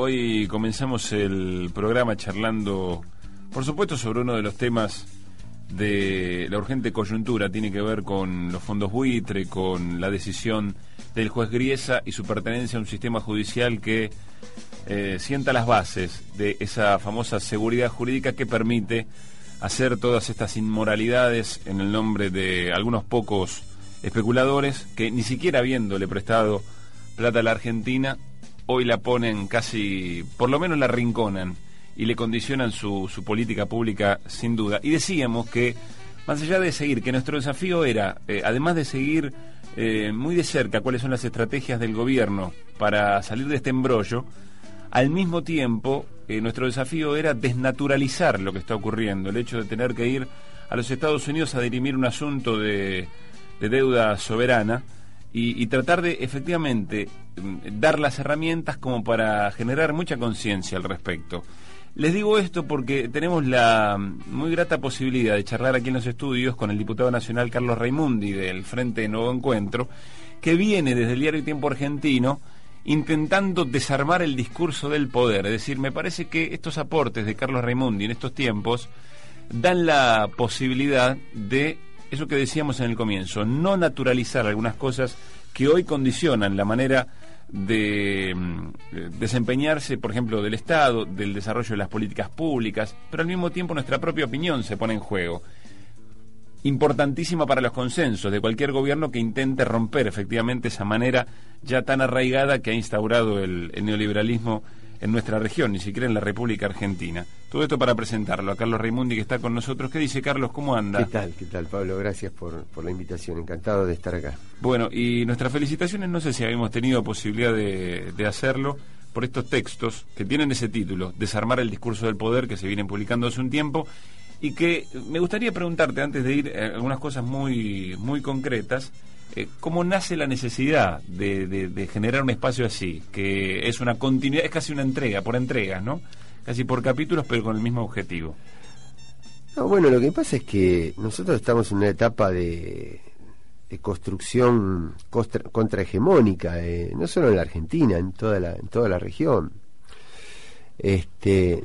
Hoy comenzamos el programa charlando, por supuesto, sobre uno de los temas de la urgente coyuntura. Tiene que ver con los fondos buitre, con la decisión del juez Griesa y su pertenencia a un sistema judicial que eh, sienta las bases de esa famosa seguridad jurídica que permite hacer todas estas inmoralidades en el nombre de algunos pocos especuladores que ni siquiera habiéndole prestado plata a la Argentina, hoy la ponen casi, por lo menos la rinconan y le condicionan su, su política pública sin duda. Y decíamos que, más allá de seguir, que nuestro desafío era, eh, además de seguir eh, muy de cerca cuáles son las estrategias del gobierno para salir de este embrollo, al mismo tiempo eh, nuestro desafío era desnaturalizar lo que está ocurriendo, el hecho de tener que ir a los Estados Unidos a dirimir un asunto de, de deuda soberana y, tratar de efectivamente mm, dar las herramientas como para generar mucha conciencia al respecto. Les digo esto porque tenemos la mm, muy grata posibilidad de charlar aquí en los estudios con el diputado nacional Carlos Raimundi del Frente de Nuevo Encuentro, que viene desde el diario Tiempo Argentino intentando desarmar el discurso del poder. Es decir, me parece que estos aportes de Carlos Raimundi en estos tiempos dan la posibilidad de eso que decíamos en el comienzo, no naturalizar algunas cosas que hoy condicionan la manera de mm, desempeñarse, por ejemplo, del Estado, del desarrollo de las políticas públicas, pero al mismo tiempo nuestra propia opinión se pone en juego. Importantísima para los consensos de cualquier gobierno que intente romper efectivamente esa manera ya tan arraigada que ha instaurado el, el neoliberalismo en nuestra región, ni siquiera en la República Argentina. Todo esto para presentarlo a Carlos Raimundi, que está con nosotros. ¿Qué dice Carlos? ¿Cómo anda? ¿Qué tal? ¿Qué tal, Pablo? Gracias por, por la invitación. Encantado de estar acá. Bueno, y nuestras felicitaciones, no sé si habíamos tenido posibilidad de, de hacerlo por estos textos que tienen ese título, Desarmar el discurso del poder, que se vienen publicando hace un tiempo, y que me gustaría preguntarte, antes de ir a algunas cosas muy, muy concretas, eh, ¿Cómo nace la necesidad de, generar un espacio así? Que es una continuidad, es casi una entrega, por entregas, ¿no? Casi por capítulos, pero con el mismo objetivo. bueno, lo que pasa es que nosotros estamos en una etapa de, construcción contrahegemónica, eh, no solo en la Argentina, en toda la, en toda la región. Este,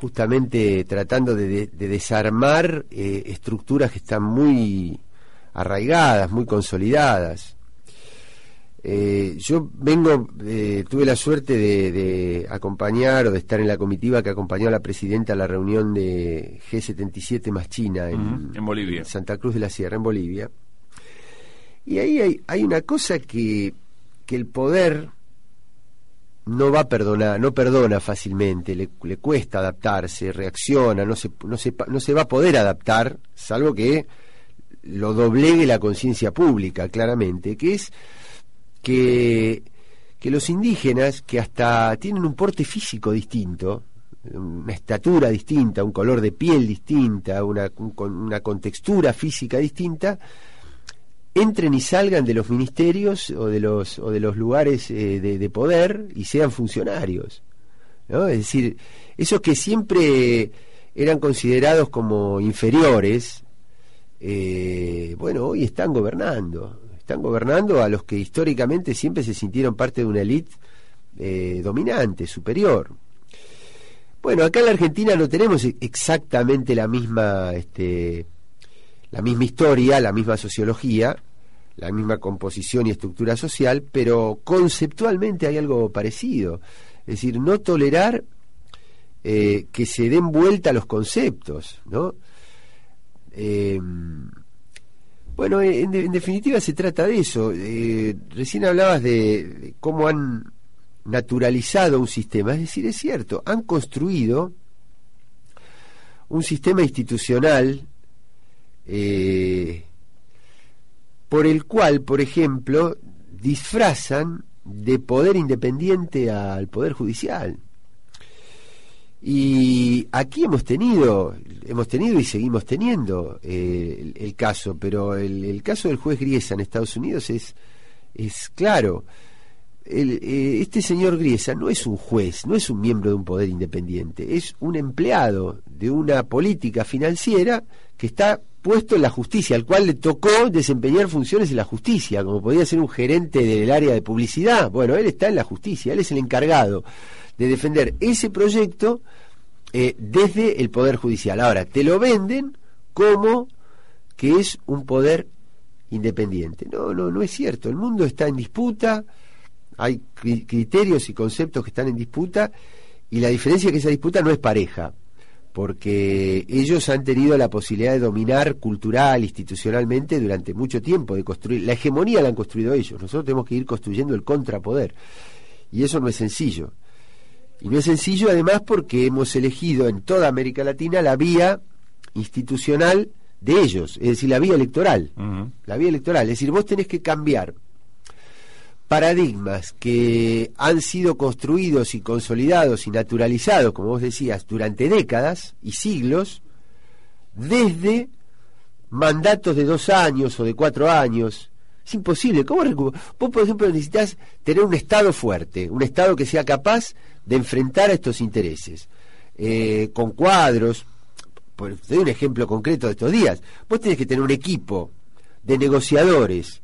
justamente tratando de, desarmar eh, estructuras que están muy arraigadas, muy consolidadas. Eh, yo vengo, eh, tuve la suerte de, acompañar o de estar en la comitiva que acompañó a la presidenta a la reunión de G77 más China en, Bolivia. Santa Cruz de la Sierra, en Bolivia. Y ahí hay, hay una cosa que, que, el poder no va a perdonar, no perdona fácilmente, le, le cuesta adaptarse, reacciona, no se, no, se, no se va a poder adaptar, salvo que lo doblegue la conciencia pública, claramente, que es que, que los indígenas, que hasta tienen un porte físico distinto, una estatura distinta, un color de piel distinta, una, una contextura física distinta, entren y salgan de los ministerios o de los, o de los lugares eh, de, poder y sean funcionarios. ¿no? Es decir, esos que siempre eran considerados como inferiores, eh, bueno, hoy están gobernando, están gobernando a los que históricamente siempre se sintieron parte de una élite eh, dominante, superior. Bueno, acá en la Argentina no tenemos exactamente la misma, este, la misma historia, la misma sociología, la misma composición y estructura social, pero conceptualmente hay algo parecido. Es decir, no tolerar eh, que se den vuelta los conceptos, ¿no? Eh, bueno, en, definitiva se trata de eso. Eh, recién hablabas de, cómo han naturalizado un sistema, es decir, es cierto, han construido un sistema institucional eh, por el cual, por ejemplo, disfrazan de poder independiente al poder judicial. Y aquí hemos tenido, hemos tenido y seguimos teniendo eh, el, caso, pero el, caso del juez Griesa en Estados Unidos es, es claro. Eh, este señor Griesa no es un juez, no es un miembro de un poder independiente, es un empleado de una política financiera que está puesto en la justicia, al cual le tocó desempeñar funciones en la justicia, como podía ser un gerente del área de publicidad. Bueno, él está en la justicia, él es el encargado de defender ese proyecto eh, desde el Poder Judicial. Ahora, te lo venden como que es un poder independiente. No, no, no es cierto. El mundo está en disputa, hay criterios y conceptos que están en disputa, y la diferencia es que esa disputa no es pareja, porque ellos han tenido la posibilidad de dominar cultural, institucionalmente durante mucho tiempo, de construir, la hegemonía la han construido ellos, nosotros tenemos que ir construyendo el contrapoder, y eso no es sencillo. Y no es sencillo además porque hemos elegido en toda América Latina la vía institucional de ellos, es decir, la vía electoral. La vía electoral, es decir, vos tenés que cambiar paradigmas que han sido construidos y consolidados y naturalizados, como vos decías, durante décadas y siglos, desde mandatos de dos años o de cuatro años, es imposible. ¿Cómo Vos, por ejemplo, necesitas tener un Estado fuerte, un Estado que sea capaz de enfrentar a estos intereses, eh, con cuadros. Por, te doy un ejemplo concreto de estos días. Vos tenés que tener un equipo de negociadores,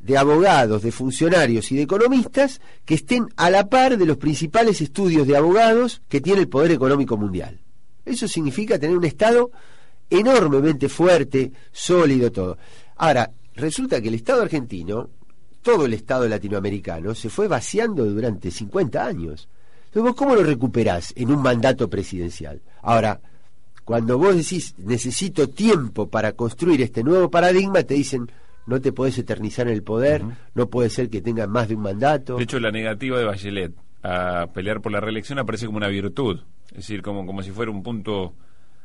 de abogados, de funcionarios y de economistas que estén a la par de los principales estudios de abogados que tiene el poder económico mundial. Eso significa tener un Estado enormemente fuerte, sólido, todo. Ahora, resulta que el Estado argentino, todo el Estado latinoamericano, se fue vaciando durante 50 años. Entonces, ¿vos cómo lo recuperás en un mandato presidencial? Ahora, cuando vos decís necesito tiempo para construir este nuevo paradigma, te dicen no te podés eternizar en el poder, no puede ser que tengas más de un mandato. De hecho, la negativa de Bachelet a pelear por la reelección aparece como una virtud, es decir, como, como si fuera un punto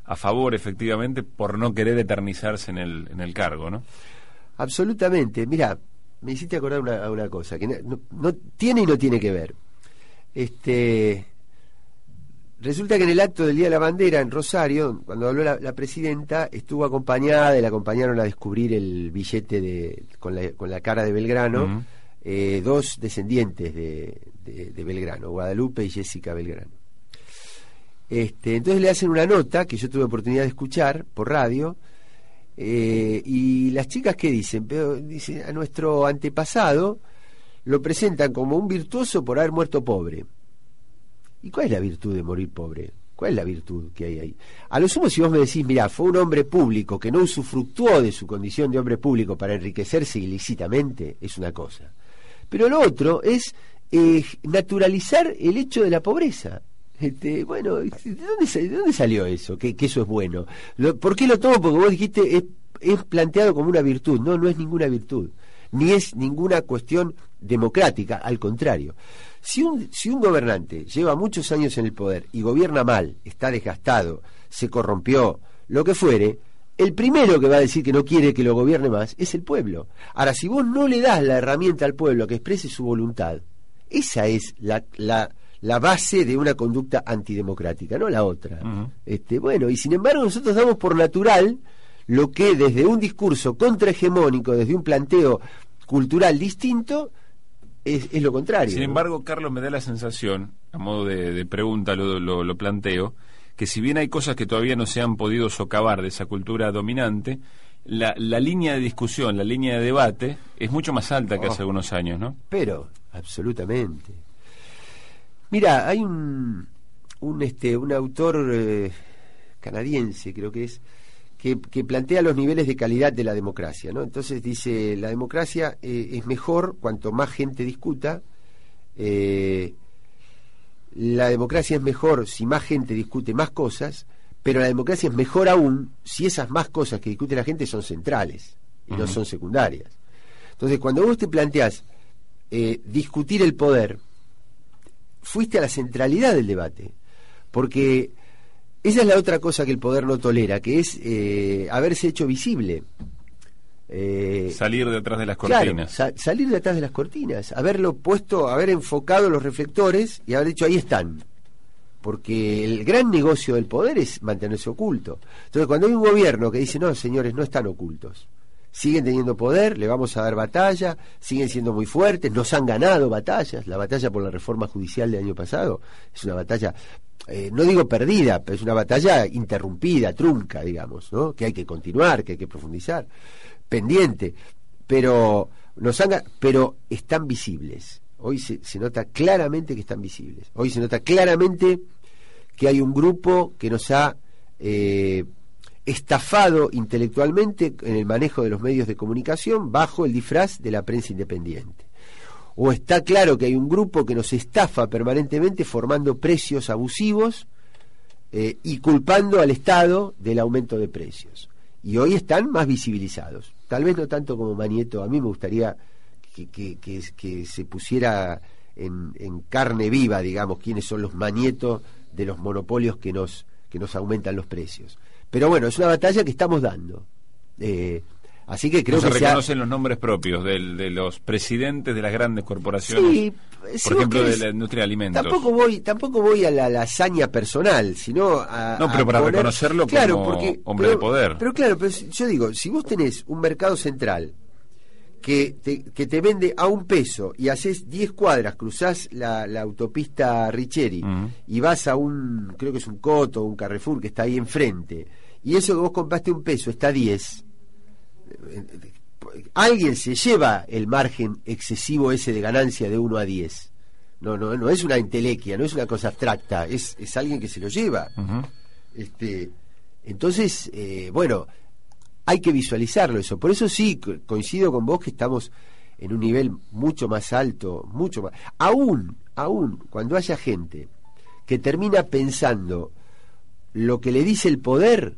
a favor, efectivamente, por no querer eternizarse en el, en el cargo, ¿no? Absolutamente. Mira, me hiciste acordar una, una cosa, que no, tiene y no tiene que ver. Este, resulta que en el acto del Día de la Bandera en Rosario, cuando habló la, presidenta, estuvo acompañada y la acompañaron a descubrir el billete de, con, la, con la cara de Belgrano, eh, dos descendientes de, de, Belgrano, Guadalupe y Jessica Belgrano. Este, entonces le hacen una nota que yo tuve oportunidad de escuchar por radio, eh, y las chicas, ¿qué dicen? Pero, dicen, a nuestro antepasado lo presentan como un virtuoso por haber muerto pobre. ¿Y cuál es la virtud de morir pobre? ¿Cuál es la virtud que hay ahí? A lo sumo, si vos me decís, mira, fue un hombre público que no usufructuó de su condición de hombre público para enriquecerse ilícitamente, es una cosa. Pero lo otro es eh, naturalizar el hecho de la pobreza. Este, bueno, ¿de dónde, dónde salió eso? Que, eso es bueno. ¿Por qué lo tomo? Porque vos dijiste, es, es planteado como una virtud. No, no es ninguna virtud. Ni es ninguna cuestión democrática, al contrario. Si un, si un gobernante lleva muchos años en el poder y gobierna mal, está desgastado, se corrompió, lo que fuere, el primero que va a decir que no quiere que lo gobierne más es el pueblo. Ahora, si vos no le das la herramienta al pueblo que exprese su voluntad, esa es la, la la base de una conducta antidemocrática, no la otra. este, bueno, y sin embargo nosotros damos por natural lo que desde un discurso contrahegemónico, desde un planteo cultural distinto, es, lo contrario. Sin embargo, Carlos, me da la sensación, a modo de, pregunta lo, lo, planteo, que si bien hay cosas que todavía no se han podido socavar de esa cultura dominante, la, la línea de discusión, la línea de debate es mucho más alta que hace oh. algunos años, ¿no? Pero, absolutamente. Mira, hay un, un, este, un autor eh, canadiense, creo que es, que, plantea los niveles de calidad de la democracia. ¿no? Entonces dice, la democracia eh, es mejor cuanto más gente discuta, eh, la democracia es mejor si más gente discute más cosas, pero la democracia es mejor aún si esas más cosas que discute la gente son centrales y no son secundarias. Entonces, cuando vos te planteás discutir el poder, fuiste a la centralidad del debate, porque esa es la otra cosa que el poder no tolera, que es eh, haberse hecho visible. Eh, salir detrás de las cortinas. salir detrás de las cortinas, haberlo puesto, haber enfocado los reflectores y haber dicho ahí están. porque el gran negocio del poder es mantenerse oculto. Entonces, cuando hay un gobierno que dice, no, señores, no están ocultos, siguen teniendo poder, le vamos a dar batalla, siguen siendo muy fuertes, nos han ganado batallas, la batalla por la reforma judicial del año pasado es una batalla, eh, no digo perdida, pero es una batalla interrumpida, trunca, digamos, que hay que continuar, que hay que profundizar, pendiente, pero, nos han, pero están visibles. Hoy se, se nota claramente que están visibles. Hoy se nota claramente que hay un grupo que nos ha eh, estafado intelectualmente en el manejo de los medios de comunicación bajo el disfraz de la prensa independiente. O está claro que hay un grupo que nos estafa permanentemente formando precios abusivos eh, y culpando al Estado del aumento de precios. Y hoy están más visibilizados. Tal vez no tanto como Manieto, a mí me gustaría que, se pusiera en, en, carne viva, digamos, quiénes son los Manietos de los monopolios que nos, que nos aumentan los precios. Pero bueno, es una batalla que estamos dando. Eh, así que creo que se reconocen los nombres propios de los presidentes de las grandes corporaciones. Sí, por ejemplo, de la industria de alimentos. Tampoco voy, tampoco voy a la, hazaña personal, sino a. No, pero para reconocerlo como hombre de poder. Pero claro, pero yo digo, si vos tenés un mercado central que te, que te vende a un peso y haces 10 cuadras, cruzás la, autopista Richeri y vas a un, creo que es un Coto, un Carrefour que está ahí enfrente, y eso que vos compraste un peso está a 10, alguien se lleva el margen excesivo ese de ganancia de 1 a 10. No, no, no es una intelequia, no es una cosa abstracta, es, es alguien que se lo lleva. este, entonces, eh, bueno, hay que visualizarlo eso. Por eso sí, coincido con vos que estamos en un nivel mucho más alto, mucho más. Aún, aún, cuando haya gente que termina pensando lo que le dice el poder,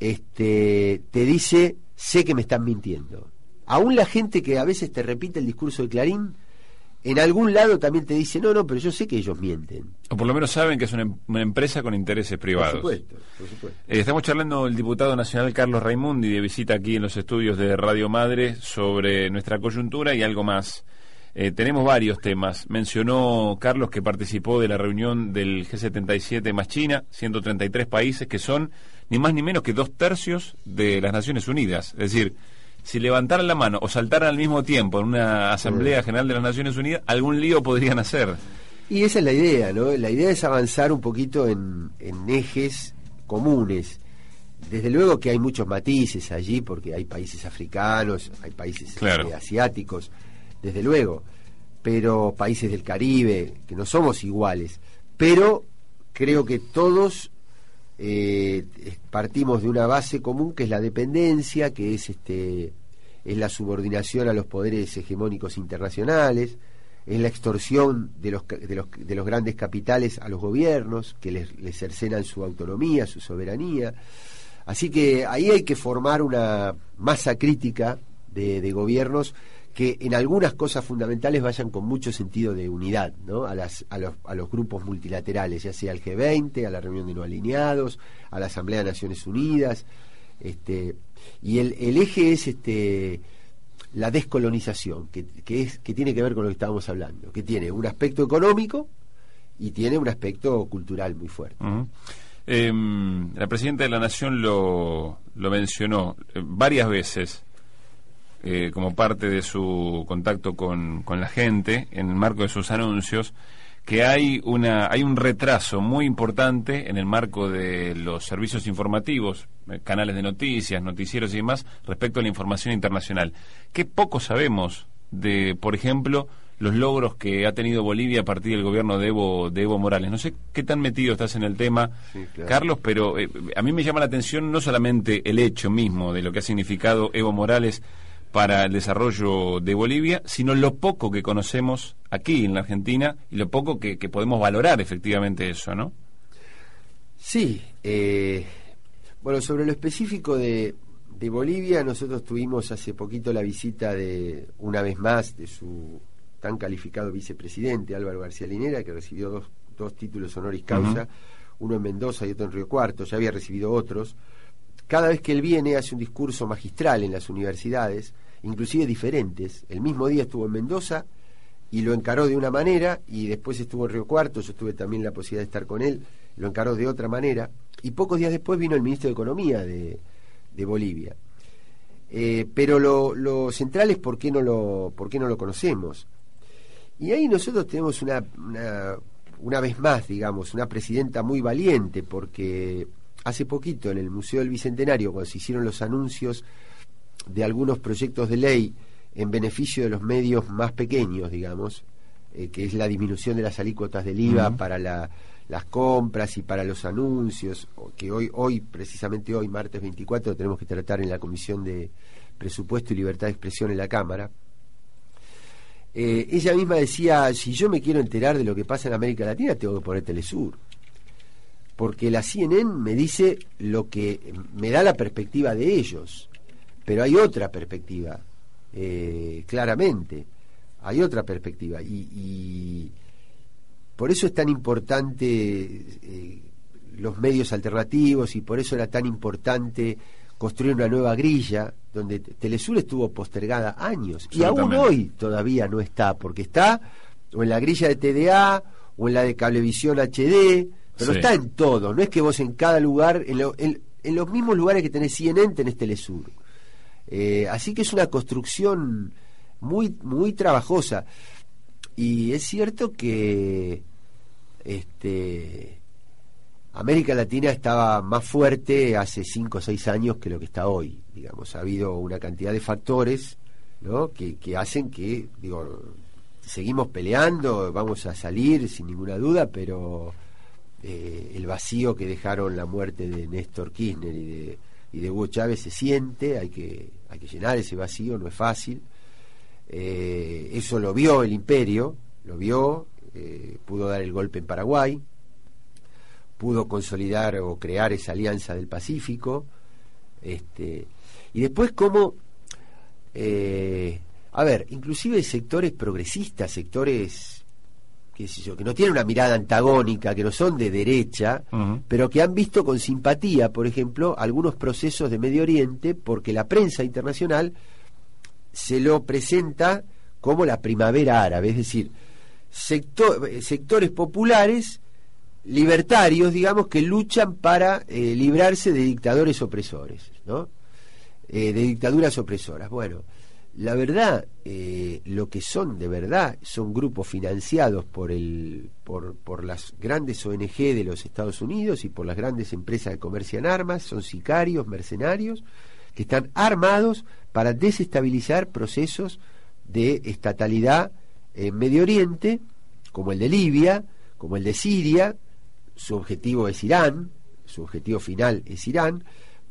este, te dice, sé que me están mintiendo. Aún la gente que a veces te repite el discurso de Clarín, en algún lado también te dice, no, no, pero yo sé que ellos mienten. O por lo menos saben que es una, em-, empresa con intereses privados. Por supuesto, por supuesto. Eh, estamos charlando el diputado nacional Carlos Raimundi de visita aquí en los estudios de Radio Madre sobre nuestra coyuntura y algo más. Eh, tenemos varios temas. Mencionó Carlos que participó de la reunión del G77 más China, 133 países que son ni más ni menos que dos tercios de las Naciones Unidas. Es decir, si levantaran la mano o saltaran al mismo tiempo en una Asamblea General de las Naciones Unidas, algún lío podrían hacer. Y esa es la idea, ¿no? La idea es avanzar un poquito en, ejes comunes. Desde luego que hay muchos matices allí, porque hay países africanos, hay países este, asiáticos, desde luego, pero países del Caribe, que no somos iguales. Pero creo que todos eh, partimos de una base común que es la dependencia, que es este es la subordinación a los poderes hegemónicos internacionales, es la extorsión de los, de los, de los grandes capitales a los gobiernos, que les, les cercenan su autonomía, su soberanía. Así que ahí hay que formar una masa crítica de, de gobiernos que en algunas cosas fundamentales vayan con mucho sentido de unidad ¿no? a, las, a, los, a los grupos multilaterales, ya sea al G20, a la reunión de no alineados, a la Asamblea de Naciones Unidas. Este, y el, eje es este, la descolonización, que, que, es, que tiene que ver con lo que estábamos hablando, que tiene un aspecto económico y tiene un aspecto cultural muy fuerte. Em, la presidenta de la Nación lo, lo mencionó eh, varias veces eh, como parte de su contacto con, con la gente, en el marco de sus anuncios, que hay una hay un retraso muy importante en el marco de los servicios informativos, eh, canales de noticias, noticieros y demás respecto a la información internacional. Qué poco sabemos de, por ejemplo, los logros que ha tenido Bolivia a partir del gobierno de Evo de Evo Morales. No sé qué tan metido estás en el tema, Carlos, pero eh, a mí me llama la atención no solamente el hecho mismo de lo que ha significado Evo Morales para el desarrollo de Bolivia, sino lo poco que conocemos aquí en la Argentina y lo poco que, podemos valorar efectivamente eso, ¿no? Sí, eh, bueno, sobre lo específico de, de Bolivia, nosotros tuvimos hace poquito la visita de, una vez más, de su tan calificado vicepresidente, Álvaro García Linera, que recibió dos, dos títulos honoris causa, uno en Mendoza y otro en Río Cuarto, ya había recibido otros. Cada vez que él viene hace un discurso magistral en las universidades, inclusive diferentes. El mismo día estuvo en Mendoza y lo encaró de una manera y después estuvo en Río Cuarto, yo tuve también la posibilidad de estar con él, lo encaró de otra manera y pocos días después vino el ministro de Economía de, Bolivia. Eh, pero lo, lo, central es por qué, no lo, por qué no lo conocemos. Y ahí nosotros tenemos una, una vez más, digamos, una presidenta muy valiente, porque hace poquito en el Museo del Bicentenario, cuando se hicieron los anuncios de algunos proyectos de ley en beneficio de los medios más pequeños, digamos, eh, que es la disminución de las alícuotas del IVA para las compras y para los anuncios, que hoy, hoy, precisamente hoy, martes 24, tenemos que tratar en la Comisión de Presupuesto y Libertad de Expresión en la Cámara. Eh, ella misma decía, si yo me quiero enterar de lo que pasa en América Latina, tengo que poner Telesur. Porque la CNN me dice lo que me da la perspectiva de ellos, pero hay otra perspectiva eh, claramente. Hay otra perspectiva. Y, por eso es tan importante eh, los medios alternativos y por eso era tan importante construir una nueva grilla donde Telesur estuvo postergada años y aún hoy todavía no está porque está o en la grilla de TDA o en la de Cablevisión HD pero está en todo no es que vos en cada lugar en, en los mismos lugares que tenés CNN tenés Telesur eh, así que es una construcción muy, muy trabajosa. Y es cierto que este, América Latina estaba más fuerte hace cinco o seis años que lo que está hoy. Digamos, ha habido una cantidad de factores ¿no? que, que hacen que, digo, seguimos peleando, vamos a salir sin ninguna duda, pero eh, el vacío que dejaron la muerte de Néstor Kirchner y de y de Hugo Chávez se siente, hay que, hay que llenar ese vacío, no es fácil. Eh, eso lo vio el imperio, lo vio, eh, pudo dar el golpe en Paraguay, pudo consolidar o crear esa alianza del Pacífico, este, y después como, eh, a ver, inclusive sectores progresistas, sectores que no tienen una mirada antagónica, que no son de derecha, pero que han visto con simpatía, por ejemplo, algunos procesos de Medio Oriente, porque la prensa internacional se lo presenta como la primavera árabe, es decir, sectores populares libertarios, digamos, que luchan para eh, librarse de dictadores opresores, ¿no? Eh, de dictaduras opresoras. Bueno, la verdad, eh, lo que son de verdad son grupos financiados por, el, por, por las grandes ONG de los Estados Unidos y por las grandes empresas que comercian armas, son sicarios, mercenarios, que están armados para desestabilizar procesos de estatalidad en Medio Oriente, como el de Libia, como el de Siria, su objetivo es Irán, su objetivo final es Irán,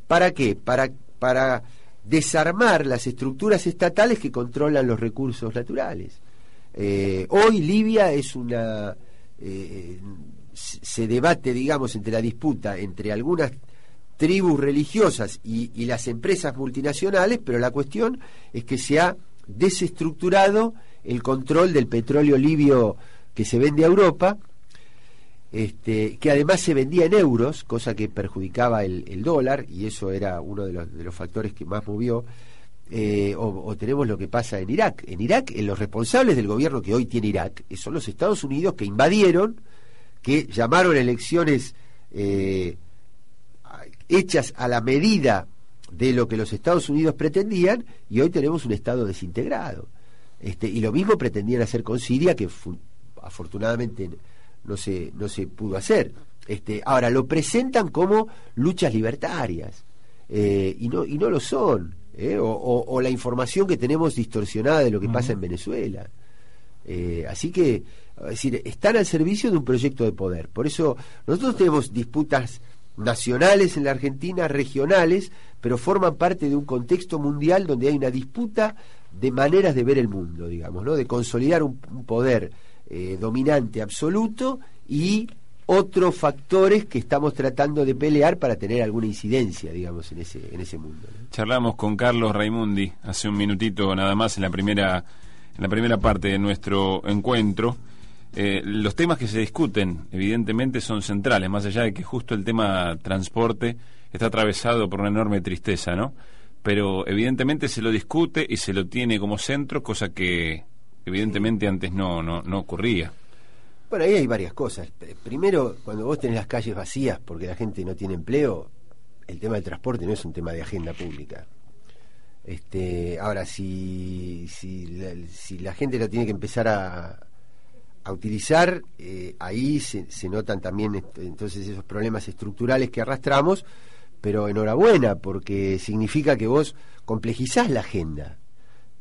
¿para qué? Para, para desarmar las estructuras estatales que controlan los recursos naturales. Eh, hoy Libia es una... Eh, se debate, digamos, entre la disputa entre algunas tribus religiosas y, y, las empresas multinacionales, pero la cuestión es que se ha desestructurado el control del petróleo libio que se vende a Europa este, que además se vendía en euros, cosa que perjudicaba el, dólar, y eso era uno de los, factores que más movió. Eh, o, tenemos lo que pasa en Irak. En Irak, los responsables del gobierno que hoy tiene Irak eh, son los Estados Unidos que invadieron, que llamaron elecciones eh, hechas a la medida de lo que los Estados Unidos pretendían, y hoy tenemos un Estado desintegrado. Este, y lo mismo pretendían hacer con Siria, que afortunadamente no se, no se pudo hacer. Este, ahora, lo presentan como luchas libertarias eh, y, no, y no lo son. ¿eh? O, la información que tenemos distorsionada de lo que pasa en Venezuela. Eh, así que, es decir, están al servicio de un proyecto de poder. Por eso nosotros tenemos disputas nacionales en la Argentina, regionales, pero forman parte de un contexto mundial donde hay una disputa de maneras de ver el mundo, digamos, ¿no? de consolidar un poder eh, dominante absoluto y otros factores que estamos tratando de pelear para tener alguna incidencia, digamos, en ese, en ese mundo. Charlamos con Carlos Raimundi hace un minutito nada más en la primera, en la primera parte de nuestro encuentro. Eh, los temas que se discuten, evidentemente, son centrales, más allá de que justo el tema transporte está atravesado por una enorme tristeza, ¿no? Pero evidentemente se lo discute y se lo tiene como centro, cosa que evidentemente antes no, no, no ocurría. Bueno, ahí hay varias cosas. Primero, cuando vos tenés las calles vacías porque la gente no tiene empleo, el tema del transporte no es un tema de agenda pública. Este, ahora, si, si, la, gente lo tiene que empezar a, a utilizar, eh, ahí se, se, notan también entonces esos problemas estructurales que arrastramos, pero enhorabuena, porque significa que vos complejizás la agenda.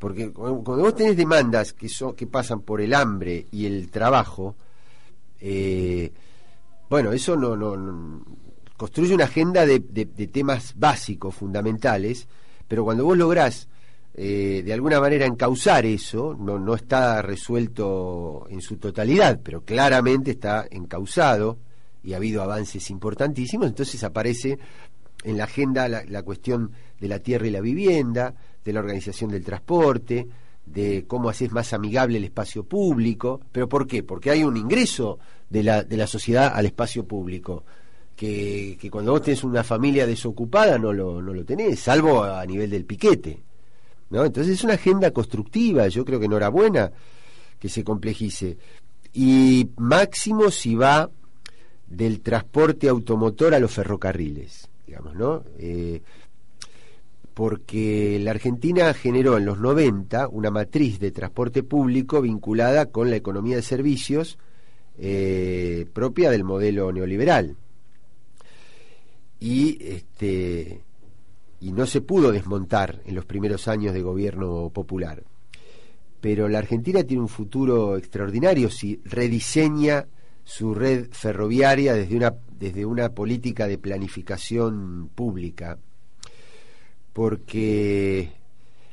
Porque cuando vos tenés demandas que, son, que pasan por el hambre y el trabajo, eh, bueno, eso no, no, construye una agenda de, temas básicos, fundamentales, pero cuando vos lográs eh, de alguna manera encauzar eso, no, no está resuelto en su totalidad, pero claramente está encauzado y ha habido avances importantísimos, entonces aparece en la agenda la, cuestión de la tierra y la vivienda, de la organización del transporte, de cómo haces más amigable el espacio público. ¿Pero por qué? Porque hay un ingreso de la, de la sociedad al espacio público. Que, que cuando vos tenés una familia desocupada no lo, no lo tenés, salvo a nivel del piquete. ¿no? Entonces es una agenda constructiva, yo creo que enhorabuena que se complejice. Y máximo si va del transporte automotor a los ferrocarriles digamos, ¿no? Eh, porque la Argentina generó en los 90 una matriz de transporte público vinculada con la economía de servicios eh, propia del modelo neoliberal. Y este y no se pudo desmontar en los primeros años de gobierno popular. Pero la Argentina tiene un futuro extraordinario si rediseña su red ferroviaria desde una, desde una política de planificación pública, porque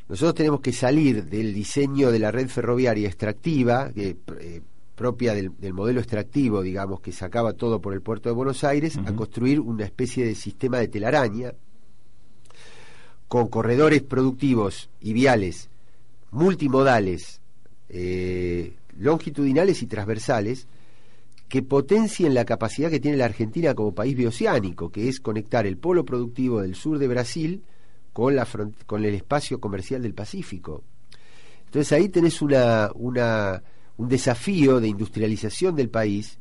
nosotros tenemos que salir del diseño de la red ferroviaria extractiva, que, eh, propia del, modelo extractivo, digamos, que sacaba todo por el puerto de Buenos Aires, a construir una especie de sistema de telaraña con corredores productivos y viales multimodales, eh, longitudinales y transversales, que potencien la capacidad que tiene la Argentina como país bioceánico, que es conectar el polo productivo del sur de Brasil con, la con el espacio comercial del Pacífico. Entonces ahí tenés una, una, un desafío de industrialización del país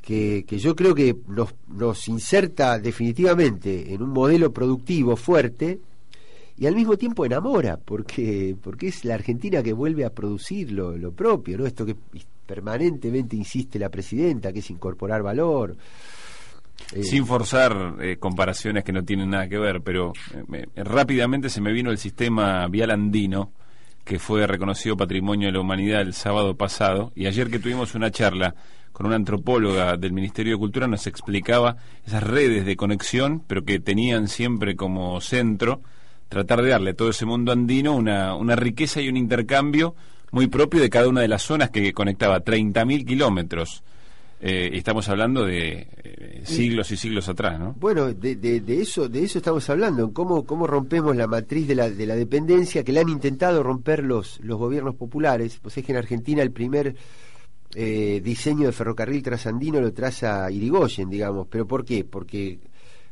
que, que yo creo que nos, nos inserta definitivamente en un modelo productivo fuerte y al mismo tiempo enamora, porque, porque es la Argentina que vuelve a producir lo, lo propio, ¿no? Esto que permanentemente insiste la presidenta, que es incorporar valor. Eh, Sin forzar eh, comparaciones que no tienen nada que ver, pero eh, rápidamente se me vino el sistema vial andino, que fue reconocido Patrimonio de la Humanidad el sábado pasado, y ayer que tuvimos una charla con una antropóloga del Ministerio de Cultura nos explicaba esas redes de conexión, pero que tenían siempre como centro tratar de darle a todo ese mundo andino una, una riqueza y un intercambio muy propio de cada una de las zonas que conectaba 30.000 kilómetros. Eh, estamos hablando de eh, siglos y siglos atrás, ¿no? Bueno, de, de, eso de eso estamos hablando, cómo, cómo rompemos la matriz de la, de la dependencia que le han intentado romper los, los gobiernos populares. Pues es que en Argentina el primer eh, diseño de ferrocarril trasandino lo traza Irigoyen, digamos. ¿Pero por qué? Porque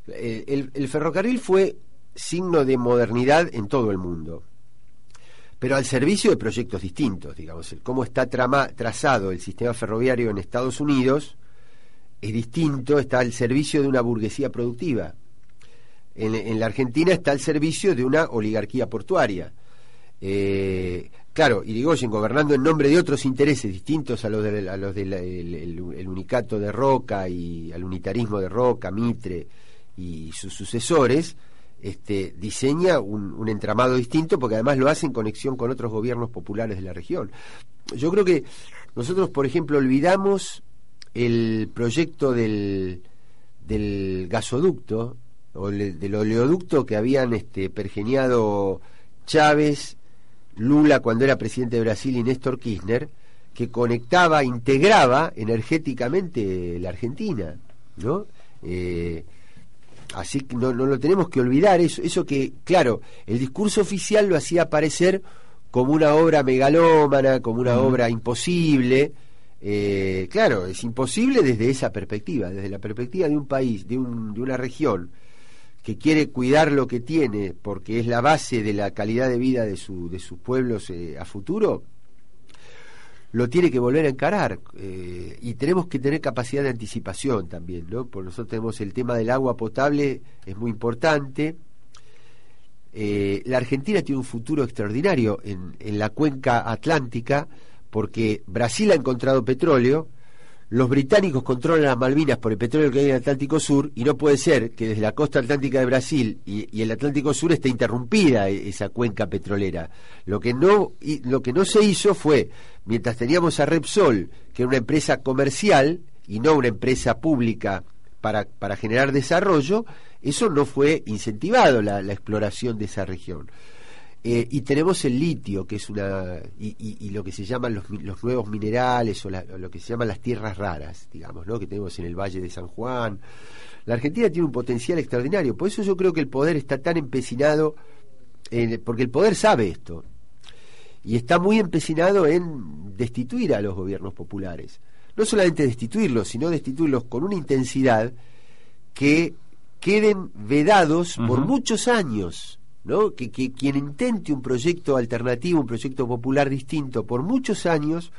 el, el ferrocarril fue signo de modernidad en todo el mundo pero al servicio de proyectos distintos, digamos. Cómo está trazado el sistema ferroviario en Estados Unidos es distinto, está al servicio de una burguesía productiva. En, la Argentina está al servicio de una oligarquía portuaria. Eh, claro, Irigoyen gobernando en nombre de otros intereses distintos a los, del unicato de Roca y al unitarismo de Roca, Mitre y sus sucesores, este, diseña un, entramado distinto porque además lo hace en conexión con otros gobiernos populares de la región. Yo creo que nosotros, por ejemplo, olvidamos el proyecto del, del gasoducto o del oleoducto que habían este, pergeniado Chávez, Lula cuando era presidente de Brasil y Néstor Kirchner, que conectaba, integraba energéticamente la Argentina, ¿no? Eh, Así que no, no lo tenemos que olvidar, eso, eso que, claro, el discurso oficial lo hacía parecer como una obra megalómana, como una obra imposible. Eh, claro, es imposible desde esa perspectiva, desde la perspectiva de un país, de, un, de una región que quiere cuidar lo que tiene porque es la base de la calidad de vida de, su, de sus pueblos eh, a futuro. Lo tiene que volver a encarar eh, y tenemos que tener capacidad de anticipación también, ¿no? Por nosotros tenemos el tema del agua potable, es muy importante. Eh, la Argentina tiene un futuro extraordinario en, en la cuenca atlántica porque Brasil ha encontrado petróleo, los británicos controlan las Malvinas por el petróleo que hay en el Atlántico Sur y no puede ser que desde la costa atlántica de Brasil y, el Atlántico Sur esté interrumpida e, esa cuenca petrolera. Lo que no lo que no se hizo fue mientras teníamos a Repsol, que era una empresa comercial y no una empresa pública para, para generar desarrollo, eso no fue incentivado la exploración de esa región. Eh, y tenemos el litio, que es una. y, lo que se llaman los, nuevos minerales o, lo que se llaman las tierras raras, digamos, ¿no? que tenemos en el Valle de San Juan. La Argentina tiene un potencial extraordinario, por eso yo creo que el poder está tan empecinado, porque el poder sabe esto, y está muy empecinado en destituir a los gobiernos populares. No solamente destituirlos, sino destituirlos con una intensidad que queden vedados por muchos años ¿no? Que, quien intente un proyecto alternativo, un proyecto popular distinto por muchos años,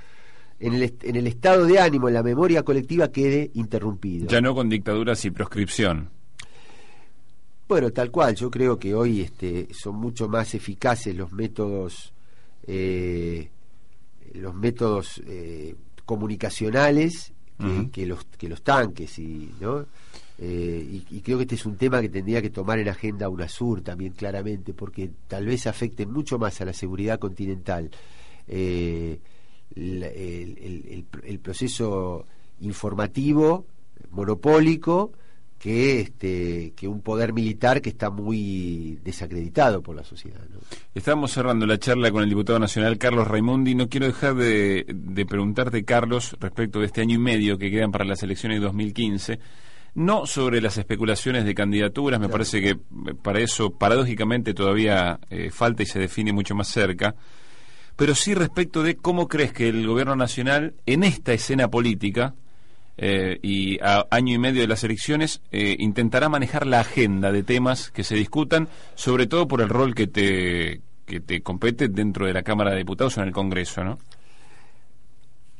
en el, en el estado de ánimo, en la memoria colectiva, quede interrumpido. Ya no con dictaduras y proscripción. Bueno, tal cual, yo creo que hoy este, son mucho más eficaces los métodos, eh, los métodos eh, comunicacionales que, los, que los tanques, y, ¿no? Eh, y, creo que este es un tema que tendría que tomar en agenda UNASUR también claramente, porque tal vez afecte mucho más a la seguridad continental eh, el, proceso informativo, monopólico, que este que un poder militar que está muy desacreditado por la sociedad. Estamos cerrando la charla con el diputado nacional Carlos Raimundi. No quiero dejar de, de preguntarte, Carlos, respecto de este año y medio que quedan para las elecciones de 2015 no sobre las especulaciones de candidaturas, me parece que eh, para eso paradójicamente todavía eh, falta y se define mucho más cerca, pero sí respecto de cómo crees que el gobierno nacional en esta escena política eh, y a año y medio de las elecciones intentará manejar la agenda de temas que se discutan, sobre todo por el rol que te, que te compete dentro de la Cámara de Diputados o en el Congreso, ¿no?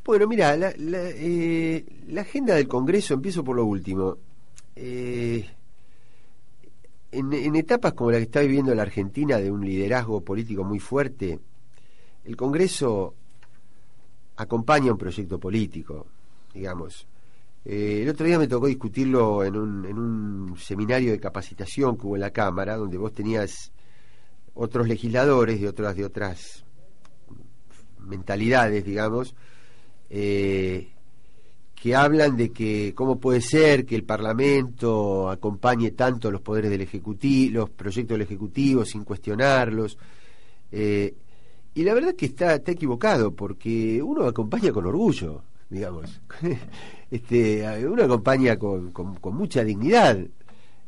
Bueno, mira, la, la agenda del Congreso, empiezo por lo último. Eh, en, etapas como la que está viviendo la Argentina, de un liderazgo político muy fuerte, el Congreso acompaña un proyecto político, digamos. Eh, el otro día me tocó discutirlo en un, seminario de capacitación que hubo en la Cámara, donde vos tenías otros legisladores de otras, de otras mentalidades, digamos, eh, que hablan de que cómo puede ser que el Parlamento acompañe tanto los poderes del Ejecutivo, los proyectos del Ejecutivo sin cuestionarlos. Eh, y la verdad que está, está equivocado, porque uno acompaña con orgullo, digamos. este, uno acompaña con, con, mucha dignidad.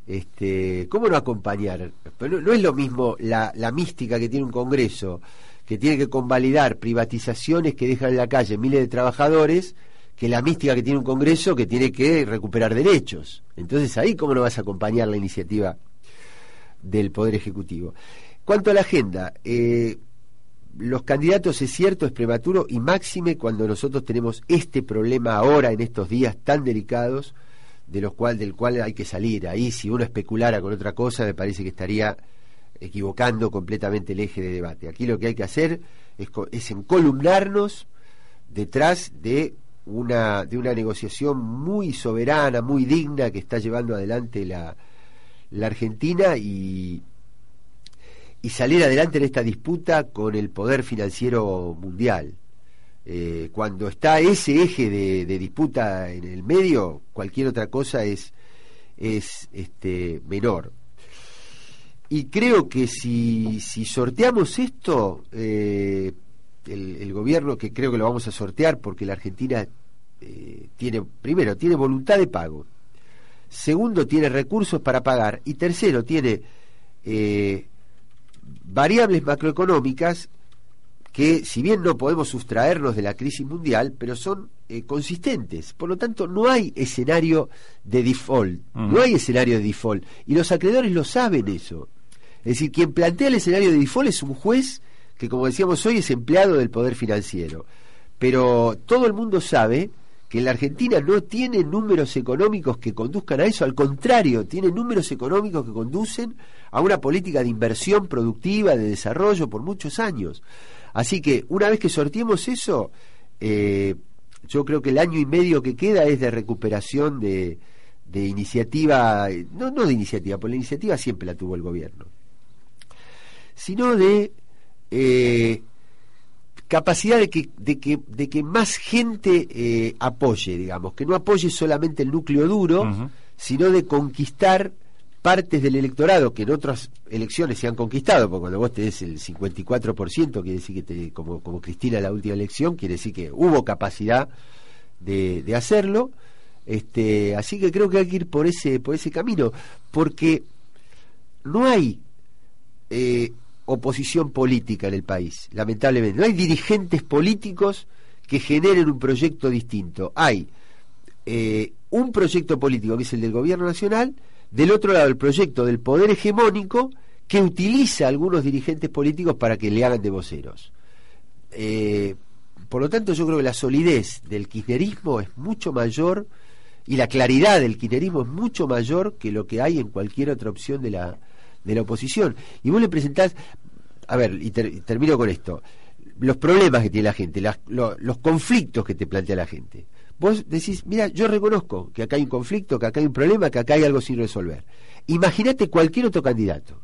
Este, ¿Cómo no acompañar? Pero no, es lo mismo la, la mística que tiene un Congreso, que tiene que convalidar privatizaciones que dejan en la calle miles de trabajadores, que la mística que tiene un Congreso que tiene que recuperar derechos. Entonces ahí cómo no vas a acompañar la iniciativa del Poder Ejecutivo. Cuanto a la agenda, eh, los candidatos es cierto, es prematuro y máxime cuando nosotros tenemos este problema ahora en estos días tan delicados de los cual, del cual hay que salir. Ahí si uno especulara con otra cosa me parece que estaría equivocando completamente el eje de debate. Aquí lo que hay que hacer es, es encolumnarnos detrás de una, de una negociación muy soberana, muy digna que está llevando adelante la, Argentina y, salir adelante en esta disputa con el poder financiero mundial. Eh, cuando está ese eje de, disputa en el medio, cualquier otra cosa es, es este, menor. Y creo que si, si sorteamos esto, eh, el, gobierno, que creo que lo vamos a sortear porque la Argentina eh, tiene, primero, tiene voluntad de pago, segundo, tiene recursos para pagar y tercero, tiene eh, variables macroeconómicas que si bien no podemos sustraernos de la crisis mundial, pero son eh, consistentes. Por lo tanto, no hay escenario de default, no hay escenario de default. Y los acreedores lo saben eso. Es decir, quien plantea el escenario de default es un juez que como decíamos hoy es empleado del poder financiero. pero todo el mundo sabe que la Argentina no tiene números económicos que conduzcan a eso, al contrario, tiene números económicos que conducen a una política de inversión productiva, de desarrollo por muchos años. Así que una vez que sorteemos eso, eh, yo creo que el año y medio que queda es de recuperación de, iniciativa, no, no de iniciativa, porque la iniciativa siempre la tuvo el gobierno, sino de eh, capacidad de que, de que, de que más gente eh, apoye, digamos, que no apoye solamente el núcleo duro, sino de conquistar partes del electorado que en otras elecciones se han conquistado, porque cuando vos tenés el 54%, quiere decir que, te, como, como Cristina la última elección, quiere decir que hubo capacidad de, de hacerlo. Este, así que creo que hay que ir por ese, por ese camino, porque no hay eh, oposición política en el país, lamentablemente. No hay dirigentes políticos que generen un proyecto distinto. Hay eh, un proyecto político que es el del gobierno nacional, del otro lado el proyecto del poder hegemónico que utiliza a algunos dirigentes políticos para que le hagan de voceros. Eh, por lo tanto, yo creo que la solidez del kirchnerismo es mucho mayor y la claridad del kirchnerismo es mucho mayor que lo que hay en cualquier otra opción de la, de la oposición. Y vos le presentás, a ver, y, termino con esto, los problemas que tiene la gente, los conflictos que te plantea la gente. Vos decís, mira, yo reconozco que acá hay un conflicto, que acá hay un problema, que acá hay algo sin resolver. Imagínate cualquier otro candidato.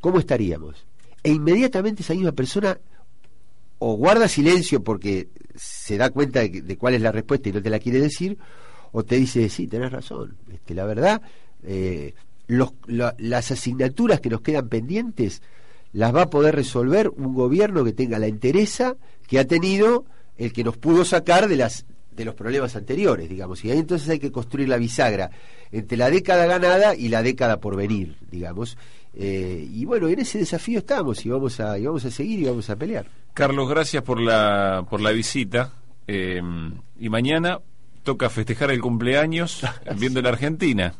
¿Cómo estaríamos? E inmediatamente esa misma persona o guarda silencio porque se da cuenta de, cuál es la respuesta y no te la quiere decir, o te dice, sí, tenés razón. Este, la verdad, eh, las asignaturas que nos quedan pendientes las va a poder resolver un gobierno que tenga la entereza que ha tenido el que nos pudo sacar de las de los problemas anteriores, digamos, y ahí entonces hay que construir la bisagra entre la década ganada y la década por venir, digamos. Eh, y bueno, en ese desafío estamos y vamos a y vamos a seguir y vamos a pelear. Carlos, gracias por la por la visita eh, y mañana toca festejar el cumpleaños viendo la Argentina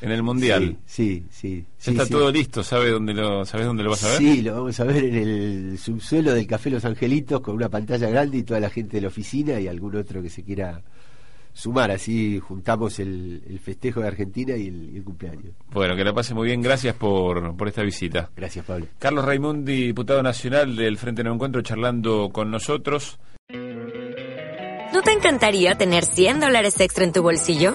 en el mundial. Sí, sí. ya está todo listo, ¿sabe dónde lo, ¿sabes dónde lo vas a ver? Sí, lo vamos a ver en el subsuelo del Café Los Angelitos con una pantalla grande y toda la gente de la oficina y algún otro que se quiera sumar. Así juntamos el, festejo de Argentina y el, cumpleaños. Bueno, que la pase muy bien. Gracias por, por esta visita. Gracias, Pablo. Carlos Raimundi, diputado nacional del Frente No Encuentro, charlando con nosotros. ¿No te encantaría tener 100 dólares extra en tu bolsillo?